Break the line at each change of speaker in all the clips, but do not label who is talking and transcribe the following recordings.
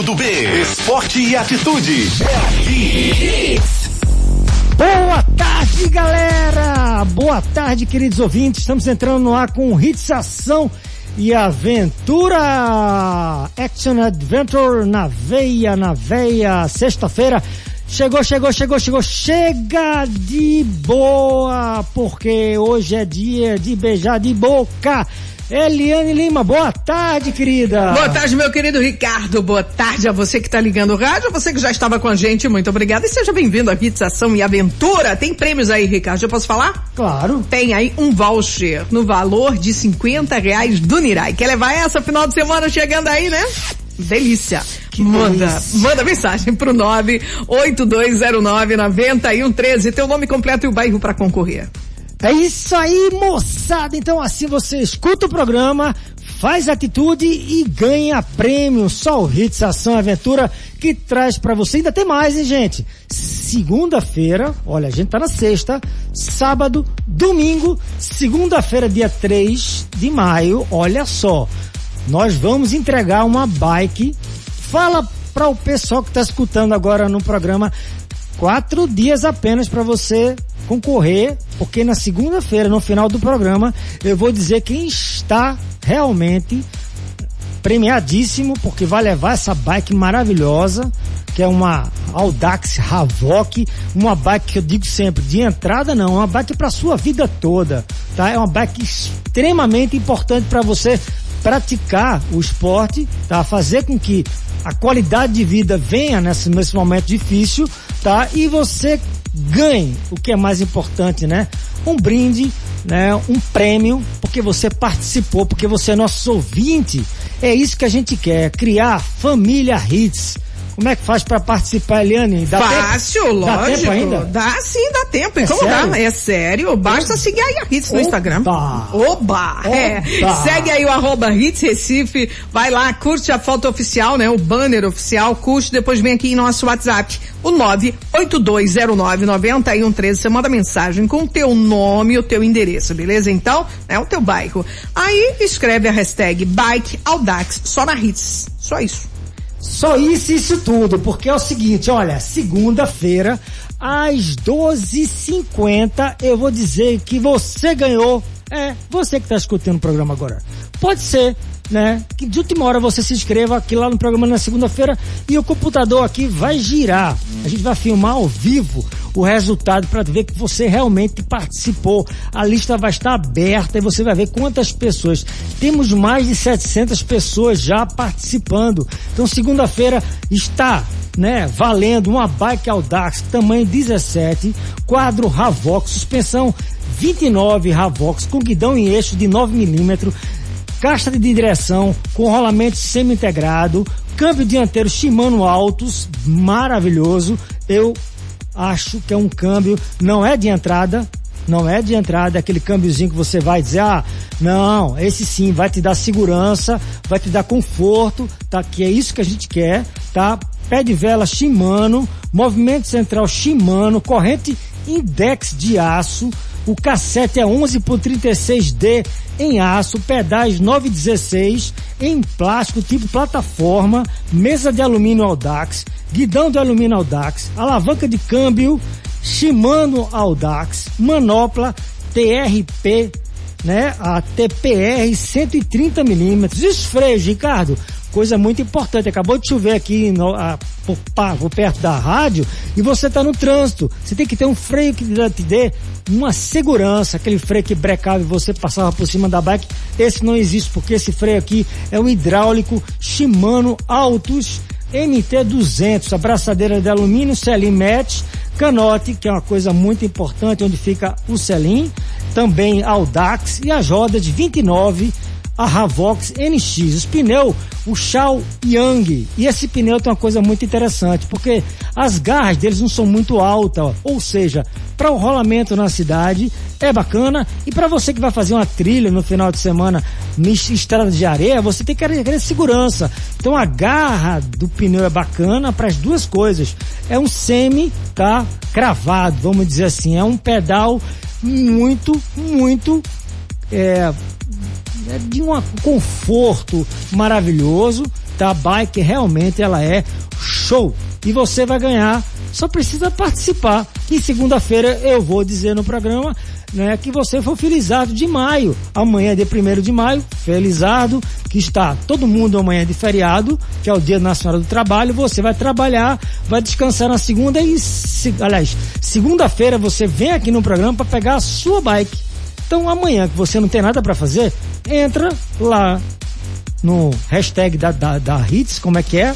lado do B. Esporte e atitude. É.
Boa tarde, galera! Boa tarde, queridos ouvintes. Estamos entrando no ar com Hits Ação e Aventura Action Adventure na veia, na veia. Sexta-feira. Chegou, chegou, chegou, chegou. Chega de boa, porque hoje é dia de beijar de boca. Eliane Lima, boa tarde, querida.
Boa tarde, meu querido Ricardo. Boa tarde a você que está ligando o rádio, a você que já estava com a gente. Muito obrigada e seja bem-vindo à Pizzação e Aventura. Tem prêmios aí, Ricardo. Eu posso falar?
Claro.
Tem aí um voucher no valor de 50 reais do Nirai. Quer levar essa final de semana chegando aí, né? Delícia.
Que
manda,
delícia.
manda mensagem pro 982099113, teu nome completo e o bairro para concorrer.
É isso aí, moçada. Então assim você escuta o programa, faz atitude e ganha prêmio. Só o Hits Ação Aventura que traz pra você. Ainda tem mais, hein, gente? Segunda-feira, olha, a gente tá na sexta, sábado, domingo, segunda-feira, dia 3 de maio, olha só. Nós vamos entregar uma bike. Fala para o pessoal que está escutando agora no programa quatro dias apenas para você concorrer, porque na segunda-feira, no final do programa, eu vou dizer quem está realmente premiadíssimo, porque vai levar essa bike maravilhosa, que é uma Audax Havoc, uma bike que eu digo sempre, de entrada não, é uma bike para sua vida toda, tá? É uma bike extremamente importante para você praticar o esporte, tá? Fazer com que a qualidade de vida venha nesse, nesse momento difícil, tá? E você ganhe o que é mais importante, né? Um brinde, né? Um prêmio, porque você participou, porque você é nosso ouvinte. É isso que a gente quer, criar família hits. Como é que faz para participar, Eliane? Dá
Fácil,
tempo? Dá
lógico.
tempo ainda?
Dá sim, dá tempo.
É
como
sério?
dá? É sério. Basta seguir aí a Hits no
Oba!
Instagram. Oba! É. Segue aí o arroba Hits Recife. Vai lá, curte a foto oficial, né? O banner oficial, curte, depois vem aqui em nosso WhatsApp. O 982099113. Você manda mensagem com o teu nome e o teu endereço, beleza? Então, é o teu bairro. Aí escreve a hashtag Bike Audax, só na Hits. Só isso.
Só isso e isso tudo, porque é o seguinte, olha, segunda-feira, às 12h50, eu vou dizer que você ganhou. É, você que está escutando o programa agora. Pode ser, né? Que de última hora você se inscreva aqui lá no programa na segunda-feira e o computador aqui vai girar. A gente vai filmar ao vivo o resultado para ver que você realmente participou. A lista vai estar aberta e você vai ver quantas pessoas. Temos mais de 700 pessoas já participando. Então segunda-feira está, né, valendo uma bike Audax tamanho 17, quadro Ravox, suspensão 29 Ravox com guidão em eixo de 9 milímetros, caixa de direção com rolamento semi-integrado, câmbio dianteiro Shimano Altos, maravilhoso. Eu acho que é um câmbio, não é de entrada, não é de entrada, é aquele câmbiozinho que você vai dizer, ah, não, esse sim vai te dar segurança, vai te dar conforto, tá? Que é isso que a gente quer, tá? Pé de vela Shimano, movimento central Shimano, corrente index de aço, o cassete é 11 por 36D em aço, pedais 916 em plástico tipo plataforma, mesa de alumínio Audax, guidão de alumínio Audax, alavanca de câmbio Shimano Audax, manopla TRP, né? A TPR 130 milímetros. Os freios, Ricardo, coisa muito importante. Acabou de chover aqui no, a, por perto da rádio e você está no trânsito. Você tem que ter um freio que te dê uma segurança, aquele freio que brecava e você passava por cima da bike. Esse não existe porque esse freio aqui é um hidráulico Shimano Altus MT200, abraçadeira de alumínio, selim match, canote, que é uma coisa muito importante, onde fica o selim, também Audax e as rodas de 29 a Ravox NX. Os pneus, o Shao Yang. E esse pneu tem uma coisa muito interessante, porque as garras deles não são muito altas, ou seja, para o rolamento na cidade é bacana e para você que vai fazer uma trilha no final de semana em estrada de areia, você tem que querer segurança. Então a garra do pneu é bacana para as duas coisas. É um semi, tá? Cravado, vamos dizer assim, é um pedal muito, muito é, é de um conforto maravilhoso, tá? A bike realmente ela é show. E você vai ganhar, só precisa participar. E segunda-feira eu vou dizer no programa né, que você foi felizado de maio. Amanhã é dia 1 de maio, felizado, que está todo mundo amanhã de feriado, que é o Dia Nacional do Trabalho. Você vai trabalhar, vai descansar na segunda e, se, aliás, segunda-feira você vem aqui no programa para pegar a sua bike. Então amanhã que você não tem nada para fazer, entra lá no hashtag da, da, da Hits, como é que é?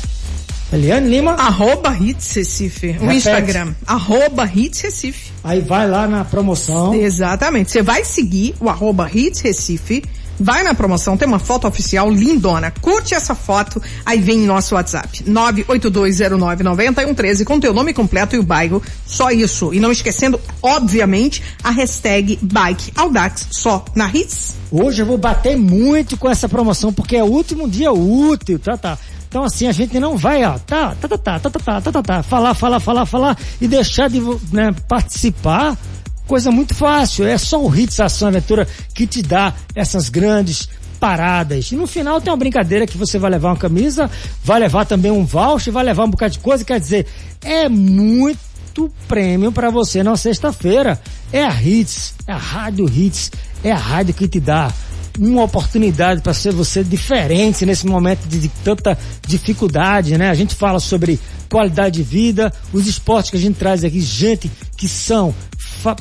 Eliane Lima.
Arroba Hits Recife. O Instagram. Arroba Hits Recife.
Aí vai lá na promoção.
Exatamente. Você vai seguir o arroba Hits Recife. Vai na promoção, tem uma foto oficial lindona. Curte essa foto, aí vem em nosso WhatsApp. 982099113 com teu nome completo e o bairro. Só isso. E não esquecendo, obviamente, a hashtag Bike Audax só na Hits.
Hoje eu vou bater muito com essa promoção porque é o último dia útil, tá, tá. Então assim, a gente não vai, ó, tá, tá, tá, tá, tá, tá, tá, tá, tá, tá, falar, falar, falar, falar e deixar de né, participar. Coisa muito fácil, é só o Hits Ação Aventura que te dá essas grandes paradas. E no final tem uma brincadeira que você vai levar uma camisa, vai levar também um voucher, vai levar um bocado de coisa, quer dizer, é muito prêmio para você na sexta-feira. É a Hits, é a Rádio Hits, é a rádio que te dá uma oportunidade para ser você diferente nesse momento de, de, tanta dificuldade, né? A gente fala sobre qualidade de vida, os esportes que a gente traz aqui, gente que são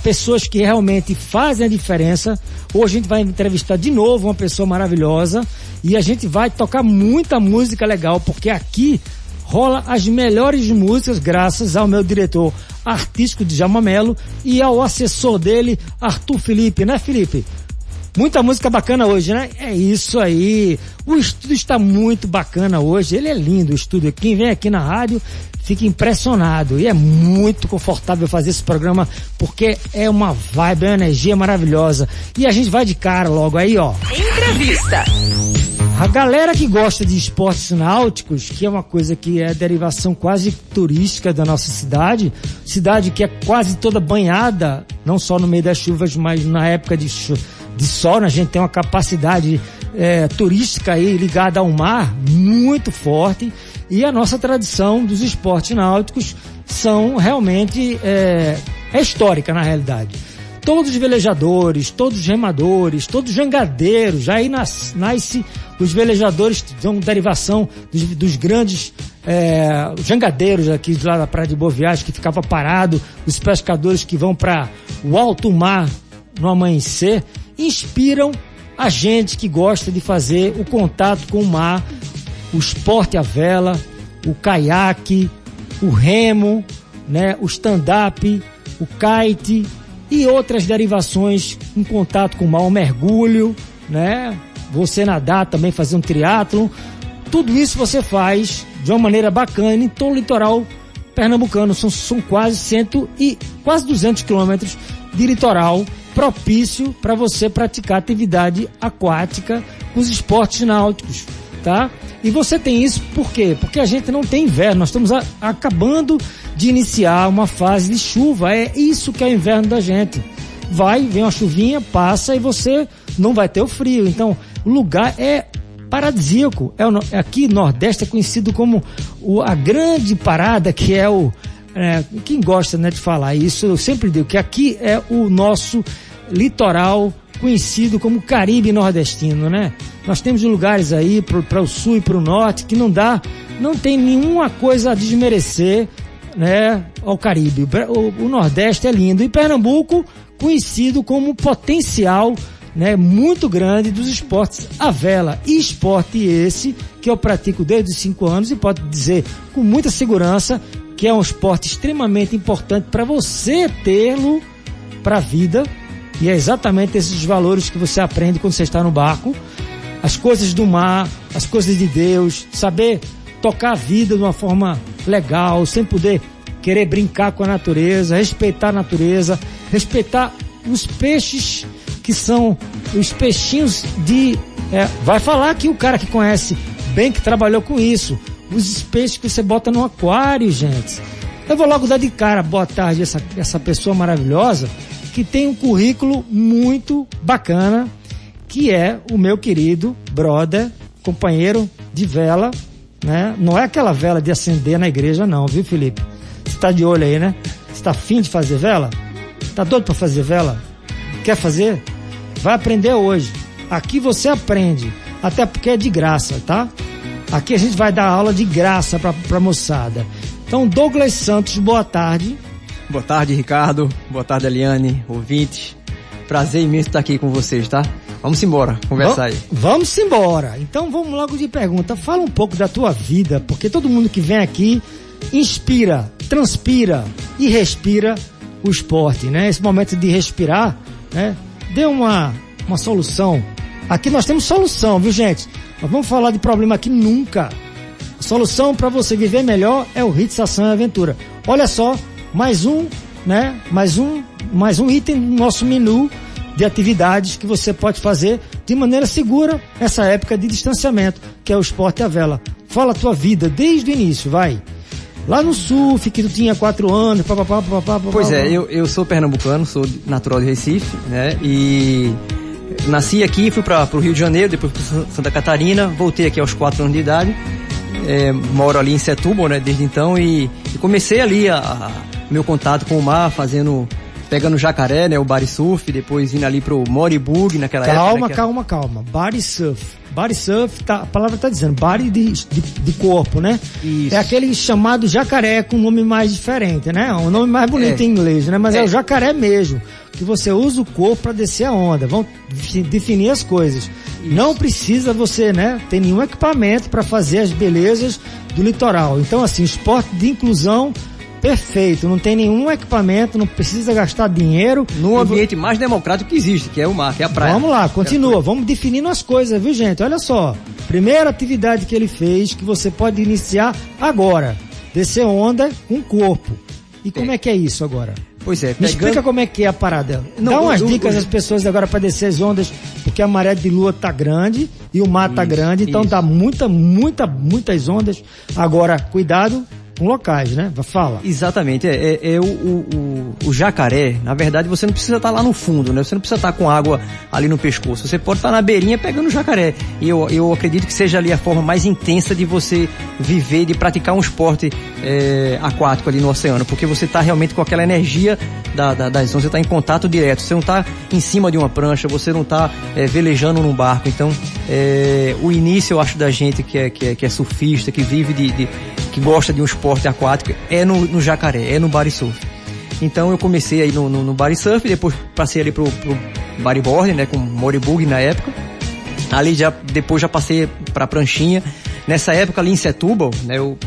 pessoas que realmente fazem a diferença. Hoje a gente vai entrevistar de novo uma pessoa maravilhosa e a gente vai tocar muita música legal, porque aqui rola as melhores músicas graças ao meu diretor artístico de Jamamelo e ao assessor dele, Arthur Felipe, né Felipe? Muita música bacana hoje, né? É isso aí. O estúdio está muito bacana hoje. Ele é lindo o estúdio. Quem vem aqui na rádio fica impressionado. E é muito confortável fazer esse programa porque é uma vibe, é uma energia maravilhosa. E a gente vai de cara logo aí, ó.
Entrevista.
A galera que gosta de esportes náuticos, que é uma coisa que é derivação quase turística da nossa cidade, cidade que é quase toda banhada, não só no meio das chuvas, mas na época de chuva de sol, né? a gente tem uma capacidade é, turística aí ligada ao mar muito forte e a nossa tradição dos esportes náuticos são realmente é, é histórica na realidade. Todos os velejadores, todos os remadores, todos os jangadeiros, aí nas, nasce os velejadores são derivação dos, dos grandes é, jangadeiros aqui lá da Praia de Boa Viagem, que ficava parado, os pescadores que vão para o alto mar no amanhecer, inspiram a gente que gosta de fazer o contato com o mar, o esporte à vela, o caiaque, o remo, né, o stand-up, o kite e outras derivações em contato com o mar, o mergulho, né? Você nadar também, fazer um triatlo. Tudo isso você faz de uma maneira bacana em todo o litoral pernambucano. São, são quase cento e quase 200 quilômetros de litoral propício para você praticar atividade aquática com os esportes náuticos, tá? E você tem isso por quê? Porque a gente não tem inverno, nós estamos a, acabando de iniciar uma fase de chuva, é isso que é o inverno da gente. Vai, vem uma chuvinha, passa e você não vai ter o frio. Então, o lugar é paradisíaco. É, aqui Nordeste é conhecido como o, a grande parada que é o é, quem gosta né, de falar isso, eu sempre digo que aqui é o nosso litoral conhecido como Caribe nordestino, né? Nós temos lugares aí para o sul e para o norte que não dá, não tem nenhuma coisa a desmerecer, né, ao Caribe. O, o Nordeste é lindo e Pernambuco conhecido como potencial né, muito grande dos esportes à vela. E esporte esse que eu pratico desde os 5 anos e pode dizer com muita segurança que é um esporte extremamente importante para você tê-lo para a vida. E é exatamente esses valores que você aprende quando você está no barco. As coisas do mar, as coisas de Deus, saber tocar a vida de uma forma legal, sem poder querer brincar com a natureza, respeitar a natureza, respeitar os peixes que são os peixinhos de. É, vai falar que o cara que conhece bem, que trabalhou com isso, os peixes que você bota no aquário, gente. Eu vou logo dar de cara, boa tarde, essa, essa pessoa maravilhosa, que tem um currículo muito bacana, que é o meu querido brother, companheiro de vela, né? Não é aquela vela de acender na igreja, não, viu, Felipe? Você tá de olho aí, né? Você tá afim de fazer vela? Tá doido para fazer vela? Quer fazer? Vai aprender hoje. Aqui você aprende, até porque é de graça, tá? Aqui a gente vai dar aula de graça pra, pra moçada. Então, Douglas Santos, boa tarde.
Boa tarde, Ricardo. Boa tarde, Eliane, ouvintes. Prazer imenso estar aqui com vocês, tá? Vamos embora, conversar aí.
Vamos embora. Então vamos logo de pergunta. Fala um pouco da tua vida, porque todo mundo que vem aqui inspira, transpira e respira o esporte, né? Esse momento de respirar, né? Dê uma, uma solução. Aqui nós temos solução, viu gente? Nós vamos falar de problema aqui nunca. A solução para você viver melhor é o Hits Ação e Aventura. Olha só, mais um, né? Mais um, mais um item no nosso menu de atividades que você pode fazer de maneira segura nessa época de distanciamento, que é o esporte a vela. Fala a tua vida desde o início, vai. Lá no surf, que tu tinha quatro anos, papapá, papapá.
Pois é, eu, eu sou pernambucano, sou natural de Recife, né? E nasci aqui, fui para o Rio de Janeiro, depois para Santa Catarina, voltei aqui aos quatro anos de idade, é, moro ali em Setúbal, né, desde então, e, e comecei ali a, a, meu contato com o mar, fazendo pegando jacaré, né, o body surf, depois indo ali pro Moribug naquela
calma,
época. Né,
calma, calma, calma. Body surf. Body surf, tá, a palavra tá dizendo, body de, de, de corpo, né? Isso. É aquele chamado jacaré com um nome mais diferente, né? Um nome mais bonito é. em inglês, né? Mas é. é o jacaré mesmo. Que você usa o corpo para descer a onda. Vão definir as coisas. Isso. Não precisa você, né, ter nenhum equipamento para fazer as belezas do litoral. Então, assim, esporte de inclusão perfeito, não tem nenhum equipamento, não precisa gastar dinheiro.
No ambiente mais democrático que existe, que é o mar, que é a praia.
Vamos lá, continua, vamos definindo as coisas, viu gente? Olha só, primeira atividade que ele fez, que você pode iniciar agora, descer onda com o corpo. E como é, é que é isso agora?
Pois é,
pegando... Me explica como é que é a parada. Não, Dá umas o, dicas o, às pessoas agora para descer as ondas, porque a maré de lua tá grande e o mar tá grande, então isso. dá muita, muita, muitas ondas. Agora, cuidado com locais, né? Fala.
Exatamente. É, é, é o, o, o, jacaré, na verdade, você não precisa estar lá no fundo, né? Você não precisa estar com água ali no pescoço. Você pode estar na beirinha pegando o jacaré. E eu, eu acredito que seja ali a forma mais intensa de você viver, de praticar um esporte é, aquático ali no oceano, porque você está realmente com aquela energia da, da, das ondas, você está em contato direto. Você não está em cima de uma prancha, você não está é, velejando num barco. Então, é, o início, eu acho, da gente que é, que é, que é surfista, que vive de, de que gosta de um esporte aquático é no, no jacaré, é no body surf. Então eu comecei aí no, no, no surf, depois passei ali pro, pro bodyboard, né, com moribug na época. Ali já, depois já passei pra pranchinha. Nessa época ali em Setúbal, né, eu,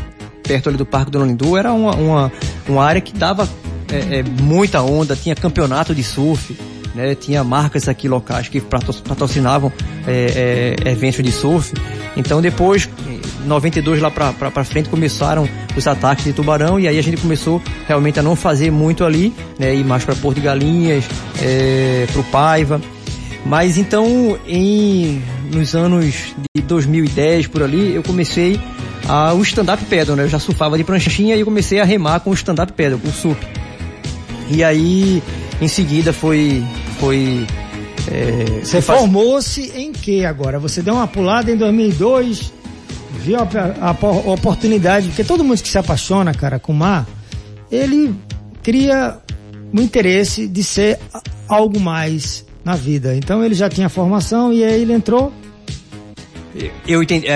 perto ali do Parque do Lolindu, era uma, uma, uma área que dava é, é, muita onda, tinha campeonato de surf, né, tinha marcas aqui locais que patrocinavam é, é, eventos de surf. Então depois 92 lá pra frente começaram os ataques de tubarão e aí a gente começou realmente a não fazer muito ali, né? Ir mais para Porto de Galinhas, é, pro Paiva. Mas então, em, nos anos de 2010 por ali, eu comecei a, o stand-up paddle, né? Eu já surfava de pranchinha e eu comecei a remar com o stand-up paddle, com o sup. E aí, em seguida foi, foi
é, você formou-se em que agora? Você deu uma pulada em 2002, viu a, a, a, oportunidade, porque todo mundo que se apaixona, cara, com o mar, ele cria um interesse de ser algo mais na vida. Então ele já tinha formação e aí ele entrou.
Eu entendi.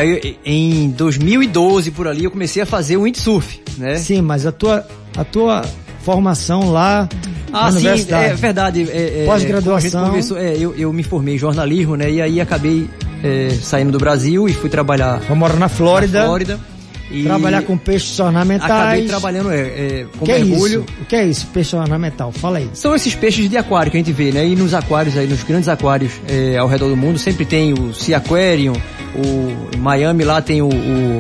Em 2012 por ali eu comecei a fazer o windsurf, né?
Sim, mas a tua a tua formação lá
ah, sim, é verdade. É,
é, Pós-graduação.
É, eu, eu me formei em jornalismo, né? E aí acabei é, saindo do Brasil e fui trabalhar.
Vou morar na Flórida.
Na Flórida.
E Trabalhar com peixes ornamentais.
Acabei trabalhando é, é, com
que
mergulho.
É isso? O que é isso, peixe ornamental? Fala aí.
São esses peixes de aquário que a gente vê, né? E nos aquários aí, nos grandes aquários é, ao redor do mundo, sempre tem o Sea Aquarium, o Miami lá tem o, o,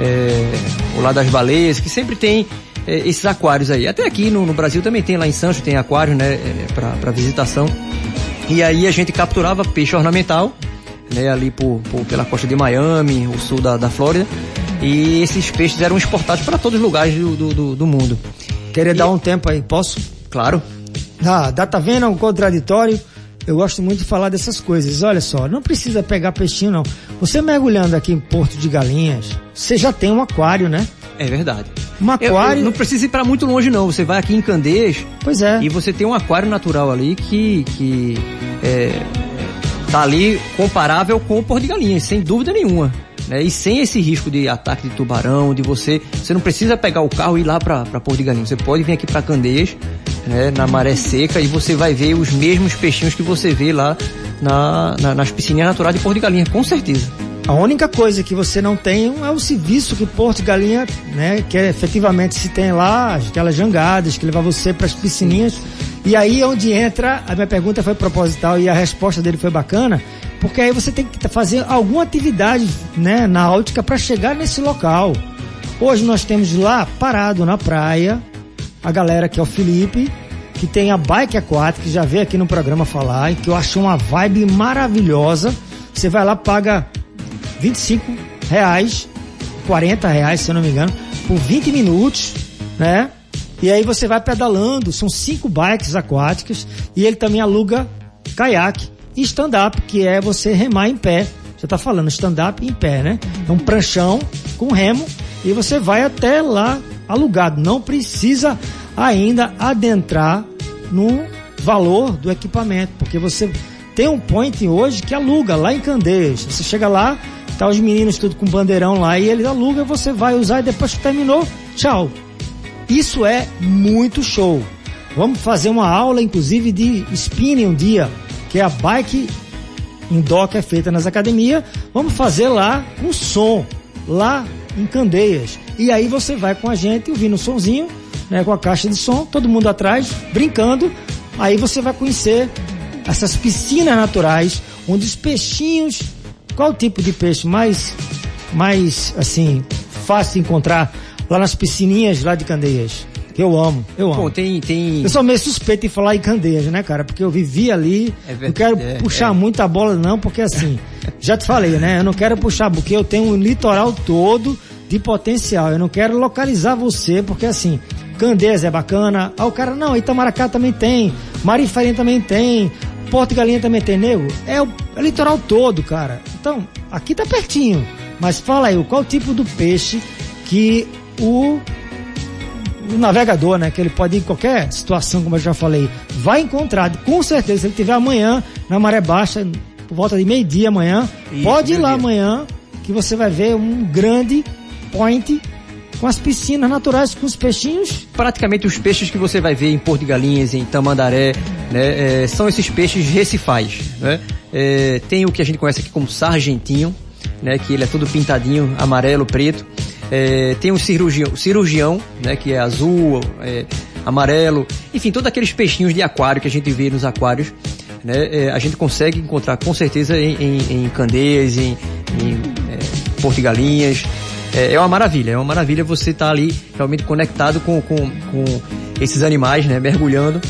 é, o lá das baleias, que sempre tem é, esses aquários aí. Até aqui no, no, Brasil também tem, lá em Sancho tem aquário, né? É, para visitação. E aí a gente capturava peixe ornamental né, ali por, por, pela costa de Miami, o sul da, da Flórida. E esses peixes eram exportados para todos os lugares do, do, do mundo.
Queria e... dar um tempo aí, posso?
Claro.
Ah, data vendo, um contraditório. eu gosto muito de falar dessas coisas. Olha só, não precisa pegar peixinho não. Você mergulhando aqui em Porto de Galinhas, você já tem um aquário, né?
É verdade.
Um aquário.
Eu, eu não precisa ir para muito longe não. Você vai aqui em Candeias.
Pois é.
E você tem um aquário natural ali que que é, tá ali comparável com o Porto de Galinhas, sem dúvida nenhuma. Né? E sem esse risco de ataque de tubarão, de você, você não precisa pegar o carro e ir lá para Porto de Galinhas. Você pode vir aqui para Candeias, né, na maré seca e você vai ver os mesmos peixinhos que você vê lá na, na, nas piscininhas naturais de Porto de Galinhas, com certeza.
A única coisa que você não tem é o serviço que Porto de Galinha, né, que é, efetivamente se tem lá, aquelas jangadas que levam você para as piscininhas. E aí é onde entra, a minha pergunta foi proposital e a resposta dele foi bacana, porque aí você tem que fazer alguma atividade, né, náutica para chegar nesse local. Hoje nós temos lá parado na praia a galera que é o Felipe, que tem a bike aquática, que já veio aqui no programa falar, e que eu achei uma vibe maravilhosa. Você vai lá, paga 25 reais, 40 reais, se eu não me engano, por 20 minutos, né? E aí você vai pedalando, são cinco bikes aquáticas e ele também aluga caiaque e stand-up, que é você remar em pé. Você tá falando stand-up em pé, né? É um pranchão com remo e você vai até lá alugado. Não precisa ainda adentrar no valor do equipamento, porque você tem um point hoje que aluga lá em Candeias. Você chega lá, Tá os meninos tudo com bandeirão lá e ele aluga, você vai usar e depois que terminou, tchau. Isso é muito show. Vamos fazer uma aula, inclusive, de spinning um dia, que é a bike indoor que é feita nas academias. Vamos fazer lá com som, lá em Candeias. E aí você vai com a gente ouvindo o sonzinho, né, com a caixa de som, todo mundo atrás, brincando. Aí você vai conhecer essas piscinas naturais, onde os peixinhos qual tipo de peixe mais, mais assim, fácil de encontrar lá nas piscininhas lá de Candeias? Que eu amo, eu amo. Pô,
tem, tem...
Eu sou meio suspeito em falar em Candeias, né, cara? Porque eu vivi ali, é verdade, não quero é, puxar é. muita bola não, porque assim, já te falei, né? Eu não quero puxar, porque eu tenho um litoral todo de potencial. Eu não quero localizar você, porque assim, Candeias é bacana. Ah, o cara, não, Itamaracá também tem, Marifarinha também tem, Porto Galinha também tem nego? É o, é o litoral todo, cara. Então, aqui tá pertinho. Mas fala aí, qual o tipo do peixe que o, o navegador, né? Que ele pode ir em qualquer situação, como eu já falei, vai encontrar. Com certeza, se ele tiver amanhã na maré baixa, por volta de meio-dia amanhã, Isso, pode ir lá dia. amanhã, que você vai ver um grande point com as piscinas naturais, com os peixinhos.
Praticamente os peixes que você vai ver em Porto de Galinhas, em Tamandaré, né, é, são esses peixes recifais. Né? É, tem o que a gente conhece aqui como sargentinho, né, que ele é todo pintadinho, amarelo, preto. É, tem o cirurgião, cirurgião, né, que é azul, é, amarelo, enfim, todos aqueles peixinhos de aquário que a gente vê nos aquários, né, é, a gente consegue encontrar com certeza em, em, em Candeias, em, em é, é, é uma maravilha, é uma maravilha você estar tá ali realmente conectado com, com, com esses animais, né? Mergulhando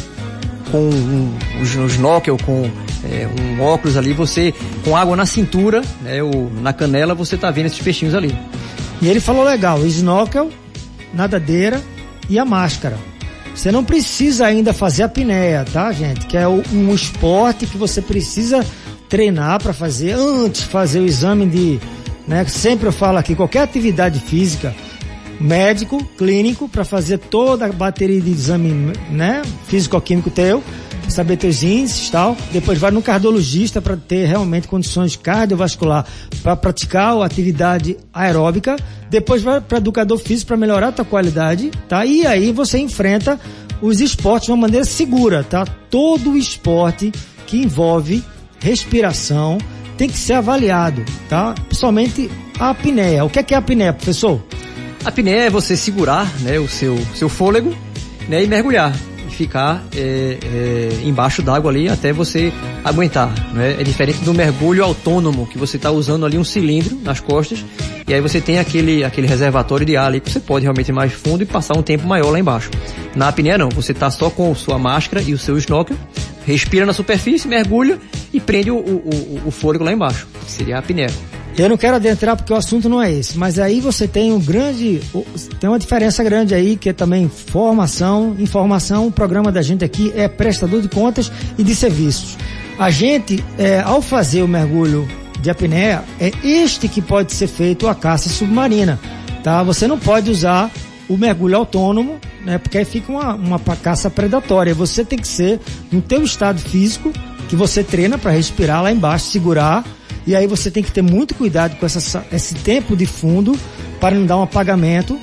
com um, um, um snorkel, com é, um óculos ali, você com água na cintura, né? Ou na canela, você tá vendo esses peixinhos ali.
E ele falou legal, snorkel, nadadeira e a máscara. Você não precisa ainda fazer a apneia, tá, gente? Que é um esporte que você precisa treinar para fazer antes fazer o exame de né? Sempre eu falo aqui, qualquer atividade física, médico, clínico, para fazer toda a bateria de exame, né? Físico-químico teu, saber teus índices e tal. Depois vai no cardiologista para ter realmente condições cardiovascular para praticar a atividade aeróbica. Depois vai para educador físico para melhorar a tua qualidade, tá? E aí você enfrenta os esportes de uma maneira segura, tá? Todo esporte que envolve respiração, tem que ser avaliado, tá? Principalmente a apneia. O que é, que é a apneia, professor?
A apneia é você segurar né, o seu, seu fôlego né, e mergulhar ficar é, é, embaixo d'água ali até você aguentar. Né? É diferente do mergulho autônomo, que você está usando ali um cilindro nas costas e aí você tem aquele, aquele reservatório de ar ali que você pode realmente ir mais fundo e passar um tempo maior lá embaixo. Na apneia não, você está só com sua máscara e o seu snorkel respira na superfície, mergulha e prende o, o, o fôlego lá embaixo, seria a apneia.
Eu não quero adentrar porque o assunto não é esse, mas aí você tem um grande, tem uma diferença grande aí que é também formação, informação. O programa da gente aqui é prestador de contas e de serviços. A gente, é, ao fazer o mergulho de apneia, é este que pode ser feito a caça submarina, tá? Você não pode usar o mergulho autônomo, né? Porque aí fica uma, uma caça predatória. Você tem que ser no teu estado físico, que você treina para respirar lá embaixo, segurar, e aí você tem que ter muito cuidado com essa, esse tempo de fundo para não dar um apagamento.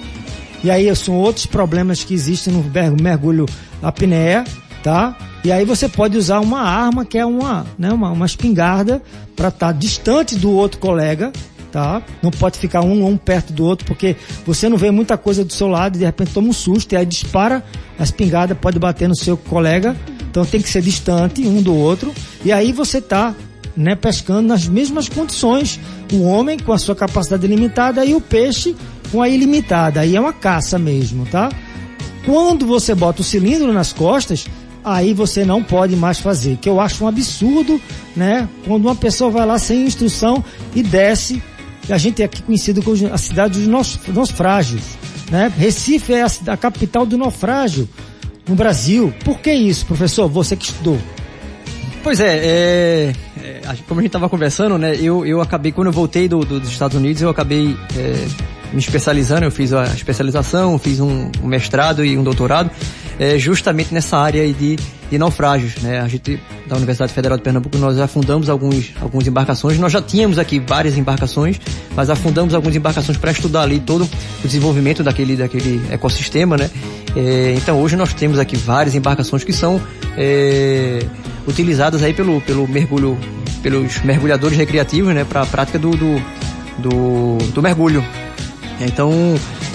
E aí são outros problemas que existem no mergulho apneia, tá? E aí você pode usar uma arma que é uma, né, uma, uma espingarda para estar tá distante do outro colega, tá? Não pode ficar um um perto do outro porque você não vê muita coisa do seu lado e de repente toma um susto e aí dispara a espingarda pode bater no seu colega. Então tem que ser distante um do outro e aí você tá né, pescando nas mesmas condições. O homem com a sua capacidade limitada e o peixe com a ilimitada. Aí é uma caça mesmo, tá? Quando você bota o cilindro nas costas, aí você não pode mais fazer. Que eu acho um absurdo, né? Quando uma pessoa vai lá sem instrução e desce, a gente é aqui conhecido como a cidade dos naufrágios, né? Recife é a, a capital do naufrágio no Brasil. Por que isso, professor? Você que estudou.
Pois é, é, é como a gente estava conversando, né? Eu, eu acabei, quando eu voltei do, do, dos Estados Unidos, eu acabei é, me especializando, eu fiz a especialização, fiz um, um mestrado e um doutorado, é, justamente nessa área de, de naufrágios, né? A gente, da Universidade Federal de Pernambuco, nós afundamos alguns, algumas embarcações, nós já tínhamos aqui várias embarcações, mas afundamos algumas embarcações para estudar ali todo o desenvolvimento daquele, daquele ecossistema, né? É, então hoje nós temos aqui várias embarcações que são é, utilizadas aí pelo, pelo mergulho, pelos mergulhadores recreativos, né? Para a prática do, do, do, do mergulho. Então,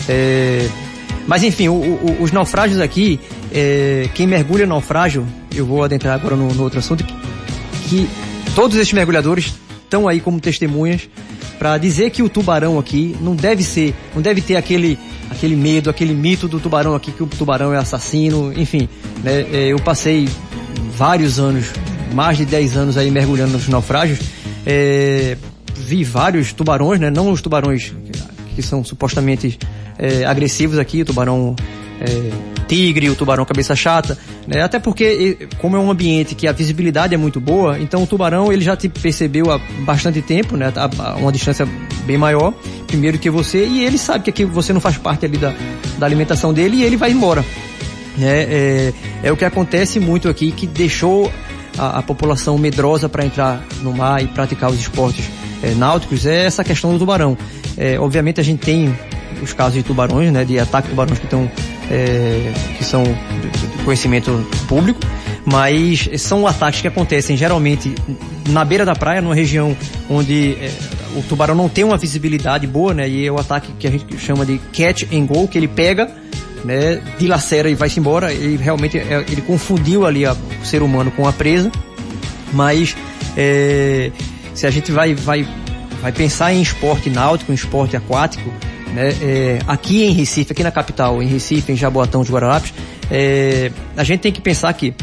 é, mas enfim, o, o, os naufrágios aqui, é, quem mergulha naufrágio, eu vou adentrar agora no, no outro assunto, que, que todos esses mergulhadores estão aí como testemunhas para dizer que o tubarão aqui não deve ser, não deve ter aquele, aquele medo, aquele mito do tubarão aqui, que o tubarão é assassino, enfim, né, é, eu passei vários anos, mais de 10 anos aí mergulhando nos naufrágios, é, vi vários tubarões, né, não os tubarões que são supostamente é, agressivos aqui, o tubarão é, tigre, o tubarão cabeça chata, né? Até porque, como é um ambiente que a visibilidade é muito boa, então o tubarão ele já te percebeu há bastante tempo, né? A uma distância bem maior, primeiro que você, e ele sabe que aqui você não faz parte ali da, da alimentação dele e ele vai embora. É, é, é o que acontece muito aqui, que deixou a, a população medrosa para entrar no mar e praticar os esportes é, náuticos, é essa questão do tubarão. É, obviamente a gente tem os casos de tubarões, né, de ataque de tubarões que estão é, que são de conhecimento público, mas são ataques que acontecem geralmente na beira da praia, numa região onde é, o tubarão não tem uma visibilidade boa, né, e é o ataque que a gente chama de catch and go, que ele pega, né, dilacera e vai-se embora, ele realmente é, ele confundiu ali a, o ser humano com a presa, mas é, se a gente vai, vai, vai pensar em esporte náutico, em esporte aquático, né? É, aqui em Recife, aqui na capital, em Recife, em Jaboatão de Guararapes, é, a gente tem que pensar que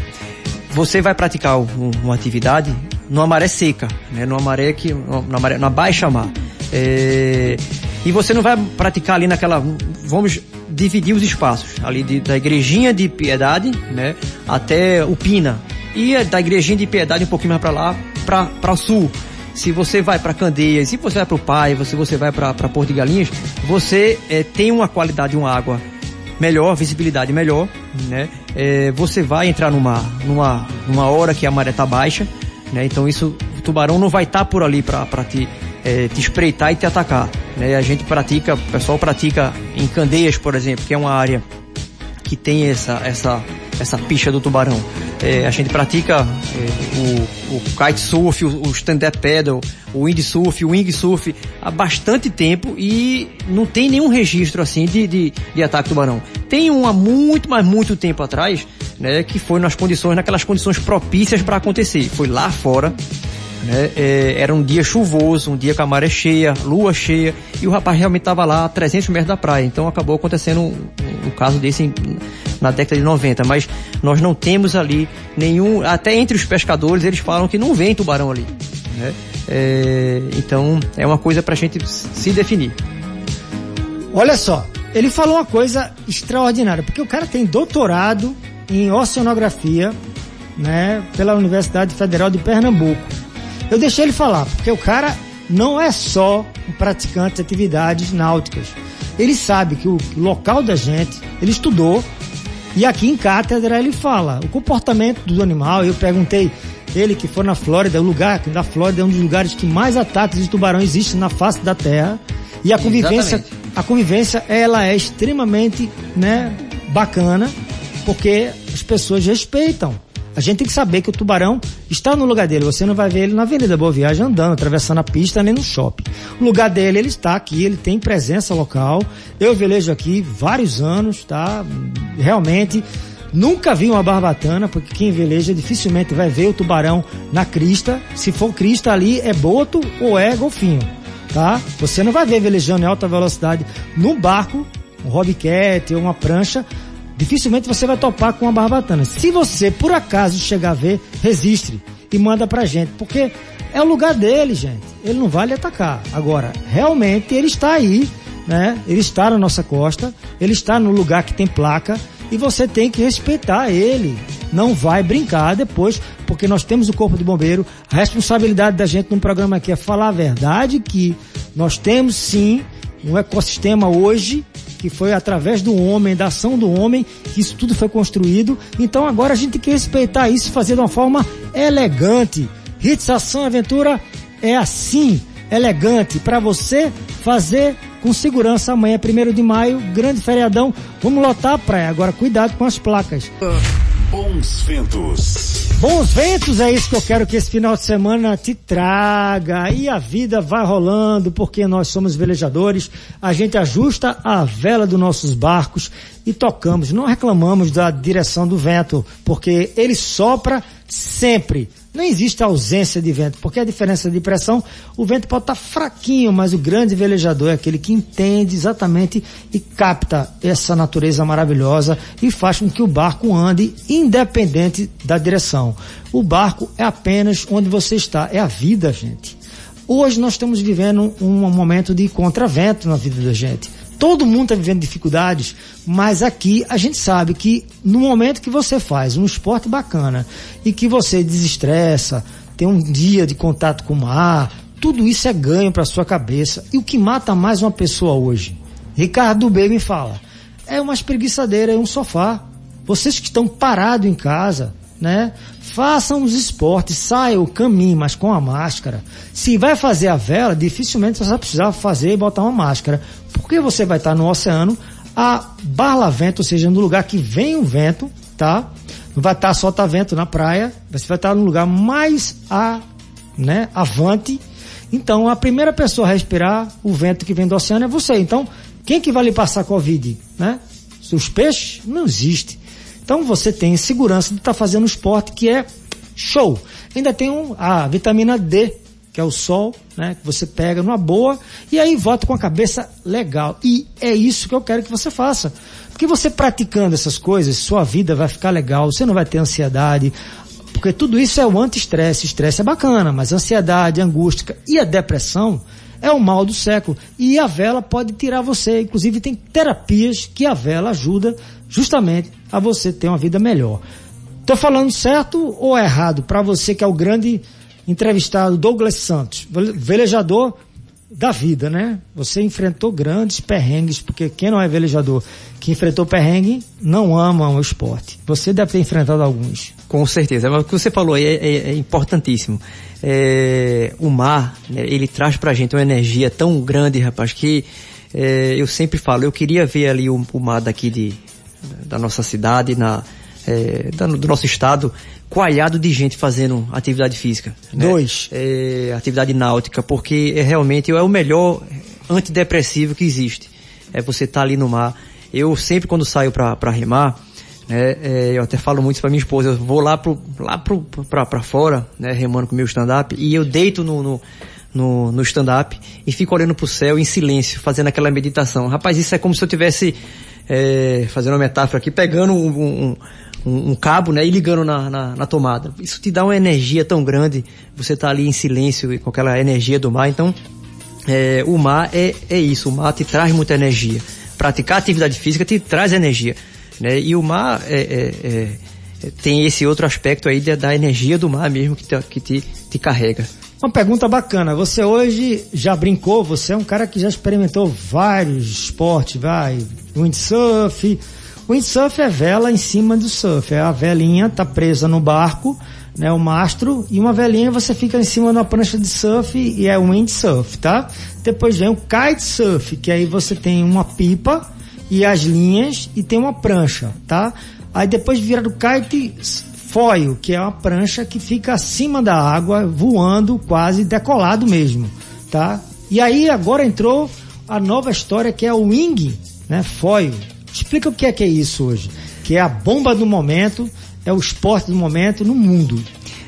você vai praticar um, uma atividade numa maré seca, né? numa maré que, numa, maré, numa baixa mar. É, e você não vai praticar ali naquela, vamos dividir os espaços, ali de, da igrejinha de Piedade, né, até o Pina. E da igrejinha de Piedade um pouquinho mais para lá, para o sul se você vai para Candeias, se você vai para o Paiva, se você vai para Porto de Galinhas, você é, tem uma qualidade de uma água melhor, visibilidade melhor, né? É, você vai entrar numa, numa, numa hora que a maré tá baixa, né? Então isso, o tubarão não vai estar tá por ali para te, é, te espreitar e te atacar, né? A gente pratica, o pessoal pratica em Candeias, por exemplo, que é uma área que tem essa, essa, essa picha do tubarão. É, a gente pratica é, o, o kitesurf, o, o stand-up paddle, o windsurf, o wingsurf há bastante tempo e não tem nenhum registro assim de, de, de ataque tubarão. Tem um há muito, mas muito tempo atrás, né, que foi nas condições, naquelas condições propícias para acontecer. Foi lá fora, né? É, era um dia chuvoso, um dia com a maré cheia, lua cheia, e o rapaz realmente estava lá a 300 metros da praia. Então acabou acontecendo um, um caso desse em, na década de 90. Mas nós não temos ali nenhum. Até entre os pescadores eles falam que não vem tubarão ali. Né? É, então é uma coisa para a gente se definir.
Olha só, ele falou uma coisa extraordinária, porque o cara tem doutorado em oceanografia né, pela Universidade Federal de Pernambuco. Eu deixei ele falar, porque o cara não é só um praticante de atividades náuticas. Ele sabe que o local da gente, ele estudou, e aqui em cátedra ele fala o comportamento do animal. Eu perguntei, ele que foi na Flórida, o lugar da Flórida é um dos lugares que mais ataques de tubarão existem na face da Terra. E a convivência, Exatamente. a convivência ela é extremamente, né, bacana, porque as pessoas respeitam. A gente tem que saber que o tubarão está no lugar dele. Você não vai ver ele na Avenida Boa Viagem andando, atravessando a pista, nem no shopping. O lugar dele, ele está aqui, ele tem presença local. Eu velejo aqui vários anos, tá? Realmente, nunca vi uma barbatana, porque quem veleja dificilmente vai ver o tubarão na crista. Se for crista ali, é boto ou é golfinho, tá? Você não vai ver velejando em alta velocidade num barco, um hobbycat ou uma prancha, dificilmente você vai topar com uma barbatana. Se você, por acaso, chegar a ver, registre e manda pra gente, porque é o lugar dele, gente. Ele não vai lhe atacar. Agora, realmente, ele está aí, né? Ele está na nossa costa, ele está no lugar que tem placa e você tem que respeitar ele. Não vai brincar depois, porque nós temos o Corpo de Bombeiro. A responsabilidade da gente num programa aqui é falar a verdade que nós temos sim um ecossistema hoje que foi através do homem, da ação do homem, que isso tudo foi construído. Então agora a gente tem que respeitar isso e fazer de uma forma elegante. Hits Ação Aventura é assim, elegante, para você fazer com segurança amanhã, 1 de maio, grande feriadão. Vamos lotar a praia. Agora cuidado com as placas.
Bons ventos.
Bons ventos é isso que eu quero que esse final de semana te traga. E a vida vai rolando porque nós somos velejadores. A gente ajusta a vela dos nossos barcos e tocamos. Não reclamamos da direção do vento, porque ele sopra sempre não existe ausência de vento, porque a diferença de pressão, o vento pode estar fraquinho, mas o grande velejador é aquele que entende exatamente e capta essa natureza maravilhosa e faz com que o barco ande independente da direção. O barco é apenas onde você está, é a vida, gente. Hoje nós estamos vivendo um momento de contravento na vida da gente todo mundo está vivendo dificuldades, mas aqui a gente sabe que no momento que você faz um esporte bacana e que você desestressa, tem um dia de contato com o mar, tudo isso é ganho para sua cabeça. E o que mata mais uma pessoa hoje? Ricardo B me fala, é uma espreguiçadeira, é um sofá. Vocês que estão parados em casa, né? Façam os esportes, saiam, caminhem, mas com a máscara. Se vai fazer a vela, dificilmente você vai precisar fazer e botar uma máscara. Porque você vai estar no oceano a barlavento, ou seja, no lugar que vem o vento, tá? Não vai estar só tá vento na praia, você vai estar no lugar mais a, né, avante. Então, a primeira pessoa a respirar o vento que vem do oceano é você. Então, quem que vai lhe passar Covid, né? Os peixes? Não existe. Então você tem segurança de estar tá fazendo esporte que é show. Ainda tem um, a vitamina D, que é o sol, né? Que você pega numa boa e aí volta com a cabeça legal. E é isso que eu quero que você faça. Porque você praticando essas coisas, sua vida vai ficar legal, você não vai ter ansiedade, porque tudo isso é o anti-estresse. Estresse é bacana, mas ansiedade, angústia e a depressão é o mal do século. E a vela pode tirar você. Inclusive tem terapias que a vela ajuda justamente a você ter uma vida melhor. Estou falando certo ou errado para você que é o grande entrevistado Douglas Santos, velejador da vida, né? Você enfrentou grandes perrengues, porque quem não é velejador que enfrentou perrengue não ama o esporte. Você deve ter enfrentado alguns.
Com certeza. Mas o que você falou aí é, é, é importantíssimo. É, o mar, né, ele traz pra gente uma energia tão grande, rapaz, que é, eu sempre falo, eu queria ver ali o, o mar daqui de, da nossa cidade, na, é, do nosso estado, coalhado de gente fazendo atividade física.
Né? Dois.
É, atividade náutica, porque é realmente é o melhor antidepressivo que existe. É você estar tá ali no mar. Eu sempre quando saio para remar, né, é, eu até falo muito para minha esposa, eu vou lá pro, lá pro, pra, pra fora, né, remando com o meu stand-up, e eu deito no, no no, no stand-up e fico olhando pro céu em silêncio, fazendo aquela meditação. Rapaz, isso é como se eu tivesse é, fazendo uma metáfora aqui, pegando um, um, um, cabo, né, e ligando na, na, na, tomada. Isso te dá uma energia tão grande, você tá ali em silêncio com aquela energia do mar, então, é, o mar é, é isso, o mar te traz muita energia. Praticar atividade física te traz energia, né, e o mar é, é, é tem esse outro aspecto aí da, da energia do mar mesmo que te, que te, te carrega.
Uma pergunta bacana. Você hoje já brincou? Você é um cara que já experimentou vários esportes, vai, windsurf. Windsurf é vela em cima do surf. É a velinha tá presa no barco, né, o mastro, e uma velinha você fica em cima uma prancha de surf e é windsurf, tá? Depois vem o kitesurf, que aí você tem uma pipa e as linhas e tem uma prancha, tá? Aí depois vira do kite foil, que é uma prancha que fica acima da água, voando quase decolado mesmo, tá? E aí agora entrou a nova história que é o wing, né? Foil. Explica o que é que é isso hoje. Que é a bomba do momento, é o esporte do momento no mundo.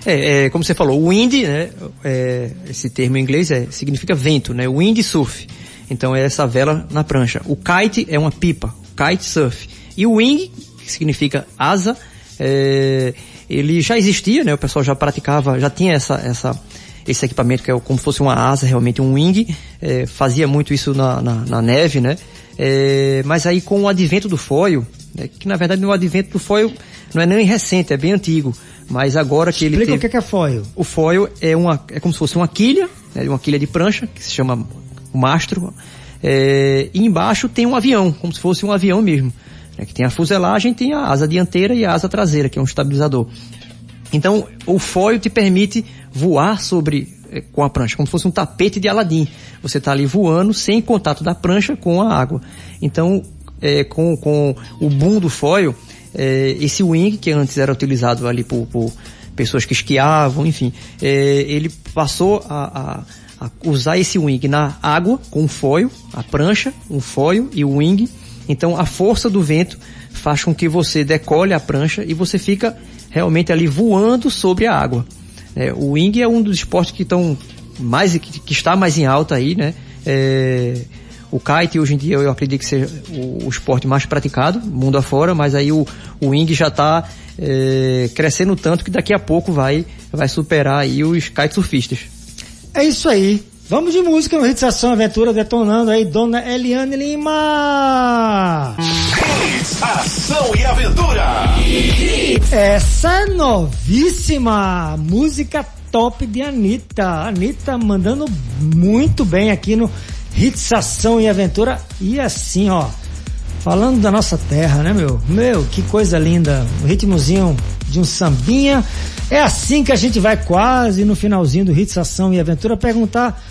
É, é como você falou, wind, né? É, esse termo em inglês é, significa vento, né? Wind surf. Então é essa vela na prancha. O kite é uma pipa, kite surf. E o wing, que significa asa, é, ele já existia, né? O pessoal já praticava, já tinha essa, essa, esse equipamento que é como se fosse uma asa, realmente um wing, é, fazia muito isso na, na, na neve, né? É, mas aí com o advento do foil, né, que na verdade o advento do foil não é nem recente, é bem antigo, mas agora que
Explica
ele teve...
o que é, é foil.
O foil é uma, é como se fosse uma quilha, né, uma quilha de prancha, que se chama o mastro, é, e embaixo tem um avião, como se fosse um avião mesmo. Né, que tem a fuselagem, tem a asa dianteira e a asa traseira, que é um estabilizador. Então, o foil te permite voar sobre é, com a prancha, como se fosse um tapete de Aladim. Você está ali voando sem contato da prancha com a água. Então, é, com, com o boom do foil, é, esse wing que antes era utilizado ali por, por pessoas que esquiavam, enfim, é, ele passou a, a, a, usar esse wing na água com o foil, a prancha, um foil e o wing. Então, a força do vento faz com que você decole a prancha e você fica realmente ali voando sobre a água. É, o wing é um dos esportes que estão mais que, que, está mais em alta aí, né? É, o kite hoje em dia eu acredito que seja o, o esporte mais praticado mundo afora, mas aí o, o wing já está é, crescendo tanto que daqui a pouco vai vai superar aí os kitesurfistas.
É isso aí. Vamos de música no Hits Ação Aventura detonando aí Dona Eliane Lima.
Hits, Ação e Aventura.
Essa é novíssima música top de Anitta. Anitta mandando muito bem aqui no Hits Ação e Aventura. E assim, ó, falando da nossa terra, né, meu? Meu, que coisa linda. O ritmozinho de um sambinha. É assim que a gente vai quase no finalzinho do Hits Ação e Aventura perguntar.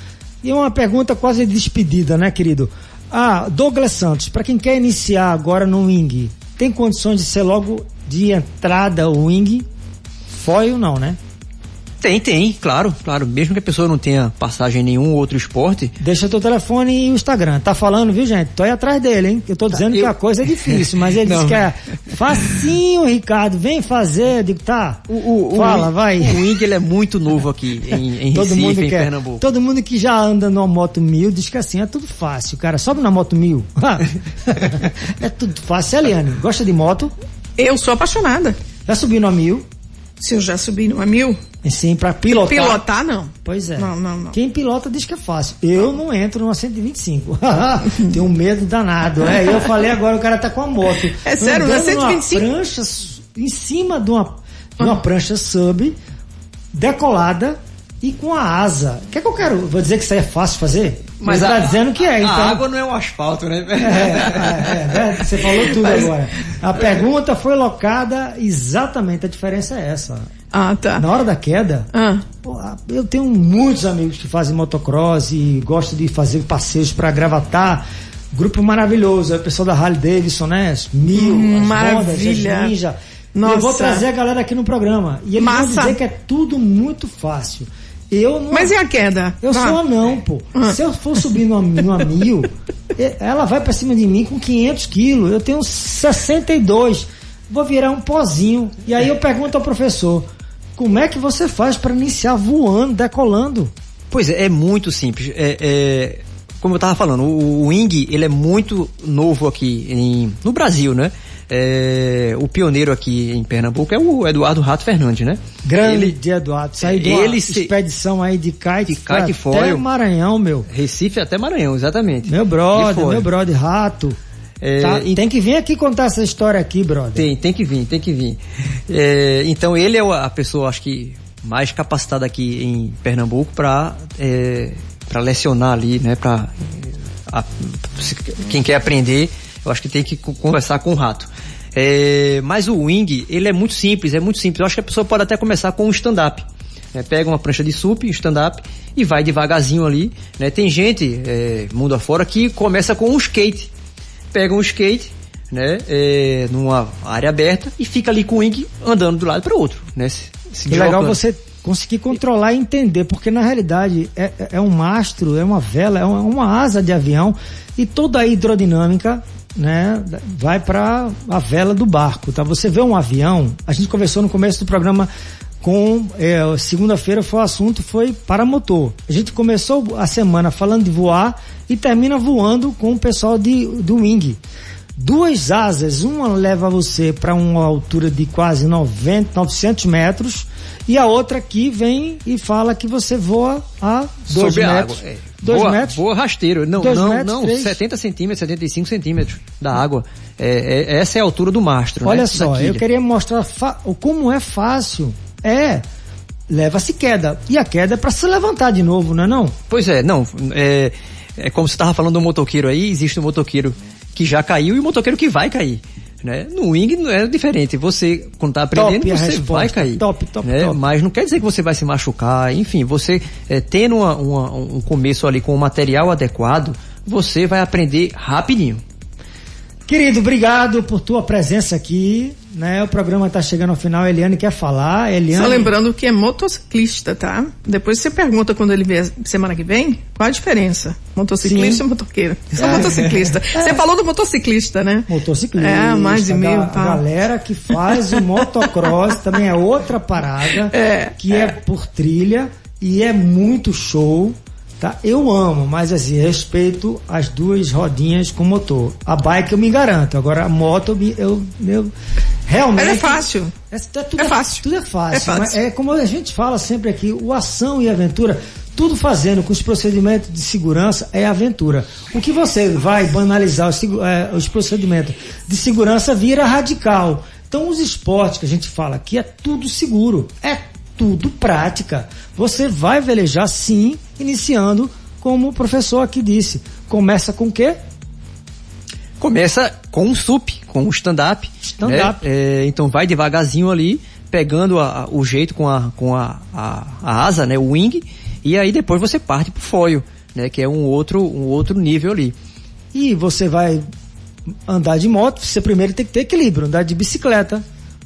E uma pergunta quase despedida, né, querido? Ah, Douglas Santos, para quem quer iniciar agora no Wing, tem condições de ser logo de entrada o Wing? Foil não, né?
Tem, tem, claro, claro. Mesmo que a pessoa não tenha passagem em nenhum outro esporte.
Deixa teu telefone e o Instagram. Tá falando, viu, gente? Tô aí atrás dele, hein? Eu tô dizendo eu... que a coisa é difícil, mas ele disse que é facinho, Ricardo. Vem fazer. Eu digo, tá.
O, o, Fala, o, vai. O Wing, ele é muito novo aqui em, em
todo
Recife,
mundo
em
quer,
Pernambuco.
Todo mundo que já anda numa moto mil diz que assim, é tudo fácil, cara. Sobe na moto mil. é tudo fácil. Eliane, gosta de moto?
Eu sou apaixonada.
Já subiu no mil?
Se eu já subi numa mil?
Sim, pra pilotar.
Pilotar, não.
Pois é.
Não, não, não.
Quem pilota diz que é fácil. Eu não entro numa 125. Tenho um medo danado. É, eu falei agora, o cara tá com a moto.
É sério, na 125?
Uma prancha, em cima de uma, de uma prancha sub, decolada e com a asa. O que é que eu quero? Vou dizer que isso aí é fácil fazer? Mas
a,
tá dizendo que é, então.
A água não é um asfalto, né?
É, é, é, você falou tudo Mas... agora. A pergunta foi locada exatamente, a diferença é essa.
Ah, tá.
Na hora da queda,
ah.
pô, eu tenho muitos amigos que fazem motocross e gostam de fazer passeios para gravatar. Grupo maravilhoso, é o pessoal da Harley Davidson, né? Mil,
hum, maravilha.
Hondas, as Ninja.
Nossa.
Eu vou trazer a galera aqui no programa. E eles
Massa.
vão dizer que é tudo muito fácil. Eu não.
Mas e a queda?
Eu sou anão, pô.
Ah.
Se eu for subir numa, numa mil, ela vai pra cima de mim com 500 quilos. Eu tenho 62. Vou virar um pozinho. E aí eu pergunto ao professor: como é que você faz para iniciar voando, decolando?
Pois é, é muito simples. É, é, como eu tava falando, o, o Wing, ele é muito novo aqui em, no Brasil, né? É, o pioneiro aqui em Pernambuco é o Eduardo Rato Fernandes, né?
Grande
Ele-
Eduardo. Saiu de uma
ele se-
expedição aí de kite,
De
foi
kite
até
foil.
Maranhão, meu.
Recife até Maranhão, exatamente.
Meu brother, meu brother rato.
É,
Tá? Tem que vir aqui contar essa história aqui, brother.
Tem, tem que vir, tem que vir. É, então ele é a pessoa, acho que, mais capacitada aqui em Pernambuco para é, para lecionar ali, né? Para quem quer aprender, eu acho que tem que conversar com o rato. É, mas o wing, ele é muito simples, é muito simples. Eu acho que a pessoa pode até começar com um stand-up. Né? Pega uma prancha de sup, stand-up, e vai devagarzinho ali. Né? Tem gente, é, mundo afora, que começa com um skate. Pega um skate, né? É, numa área aberta e fica ali com o wing andando de um lado para o outro. Né? Se,
se é legal você conseguir controlar e entender, porque na realidade é, é, é um mastro, é uma vela, é uma, uma asa de avião e toda a hidrodinâmica né, vai para a vela do barco, tá? Você vê um avião, a gente conversou no começo do programa com é, segunda-feira foi o assunto foi para motor. A gente começou a semana falando de voar e termina voando com o pessoal de, do wing. Duas asas, uma leva você para uma altura de quase 90, 900 metros e a outra aqui vem e fala que você voa a 2 metros.
Água, é. Dois boa, metros. Boa rasteiro. Não, não, metros, não, três. 70 centímetros, 75 centímetros da água. É, é, essa é a altura do mastro.
Olha
né,
só, eu queria mostrar como é fácil. É, leva-se queda. E a queda é para se levantar de novo, não é não?
Pois é, não. É, é como você estava falando do motoqueiro aí, existe um motoqueiro que já caiu e um motoqueiro que vai cair. Né? No wing não é diferente. Você, quando está aprendendo, top você resposta. vai cair. Top, top, né? top. Mas não quer dizer que você vai se machucar. Enfim, você é, tendo uma, uma, um começo ali com o material adequado, você vai aprender rapidinho.
Querido, obrigado por tua presença aqui. Né? O programa está chegando ao final. Eliane quer falar. Eliane...
Só lembrando que é motociclista, tá? Depois você pergunta quando ele vier semana que vem qual a diferença. Motociclista Sim. ou motoqueiro? Só é. motociclista. É. Você falou do motociclista, né?
Motociclista.
É, mais de.
Tá. A galera que faz o motocross também é outra parada. É. Que é por trilha e é muito show. Tá? Eu amo, mas assim, respeito as duas rodinhas com motor. A bike eu me garanto, agora a moto eu, eu realmente. Ela
é fácil.
É, é, tudo é fácil. Tudo é fácil. É, fácil. é como a gente fala sempre aqui, o ação e aventura, tudo fazendo com os procedimentos de segurança é aventura. O que você vai banalizar os, é, os procedimentos de segurança vira radical. Então os esportes que a gente fala aqui é tudo seguro. É tudo prática. Você vai velejar sim, iniciando como o professor aqui disse. Começa com o quê?
Começa com um sup, com um stand-up. Stand-up. Né? É, então vai devagarzinho ali, pegando a, o jeito com, a, com a, a, a, asa, né, o wing, e aí depois você parte pro foil, né, que é um outro, um outro nível ali.
E você vai andar de moto, você primeiro tem que ter equilíbrio, andar de bicicleta,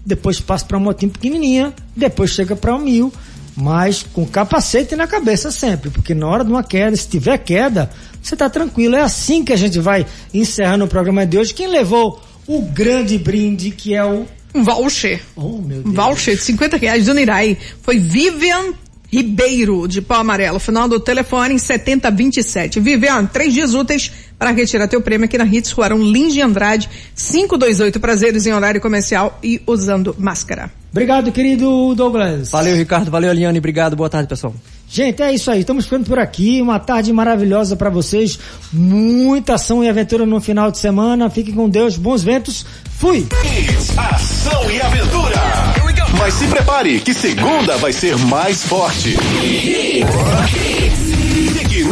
depois passa para uma motinha pequenininha, depois chega para um mil, mas com capacete na cabeça sempre, porque na hora de uma queda, se tiver queda, você está tranquilo. É assim que a gente vai encerrando o programa de hoje. Quem levou o grande brinde que é o
um voucher.
Oh, meu Deus.
Um voucher de 50 reais do Nirai. Foi Vivian Ribeiro, de pau amarelo, final do telefone em 7027. Vivian, três dias úteis para retirar teu prêmio aqui na Hits Ruarão Lins de Andrade, 528 prazeres em horário comercial e usando máscara.
Obrigado, querido Douglas.
Valeu, Ricardo. Valeu, Eliane. Obrigado. Boa tarde, pessoal.
Gente, é isso aí. Estamos ficando por aqui. Uma tarde maravilhosa para vocês. Muita ação e aventura no final de semana. Fiquem com Deus. Bons ventos. Fui.
ação e aventura. Mas se prepare que segunda vai ser mais forte.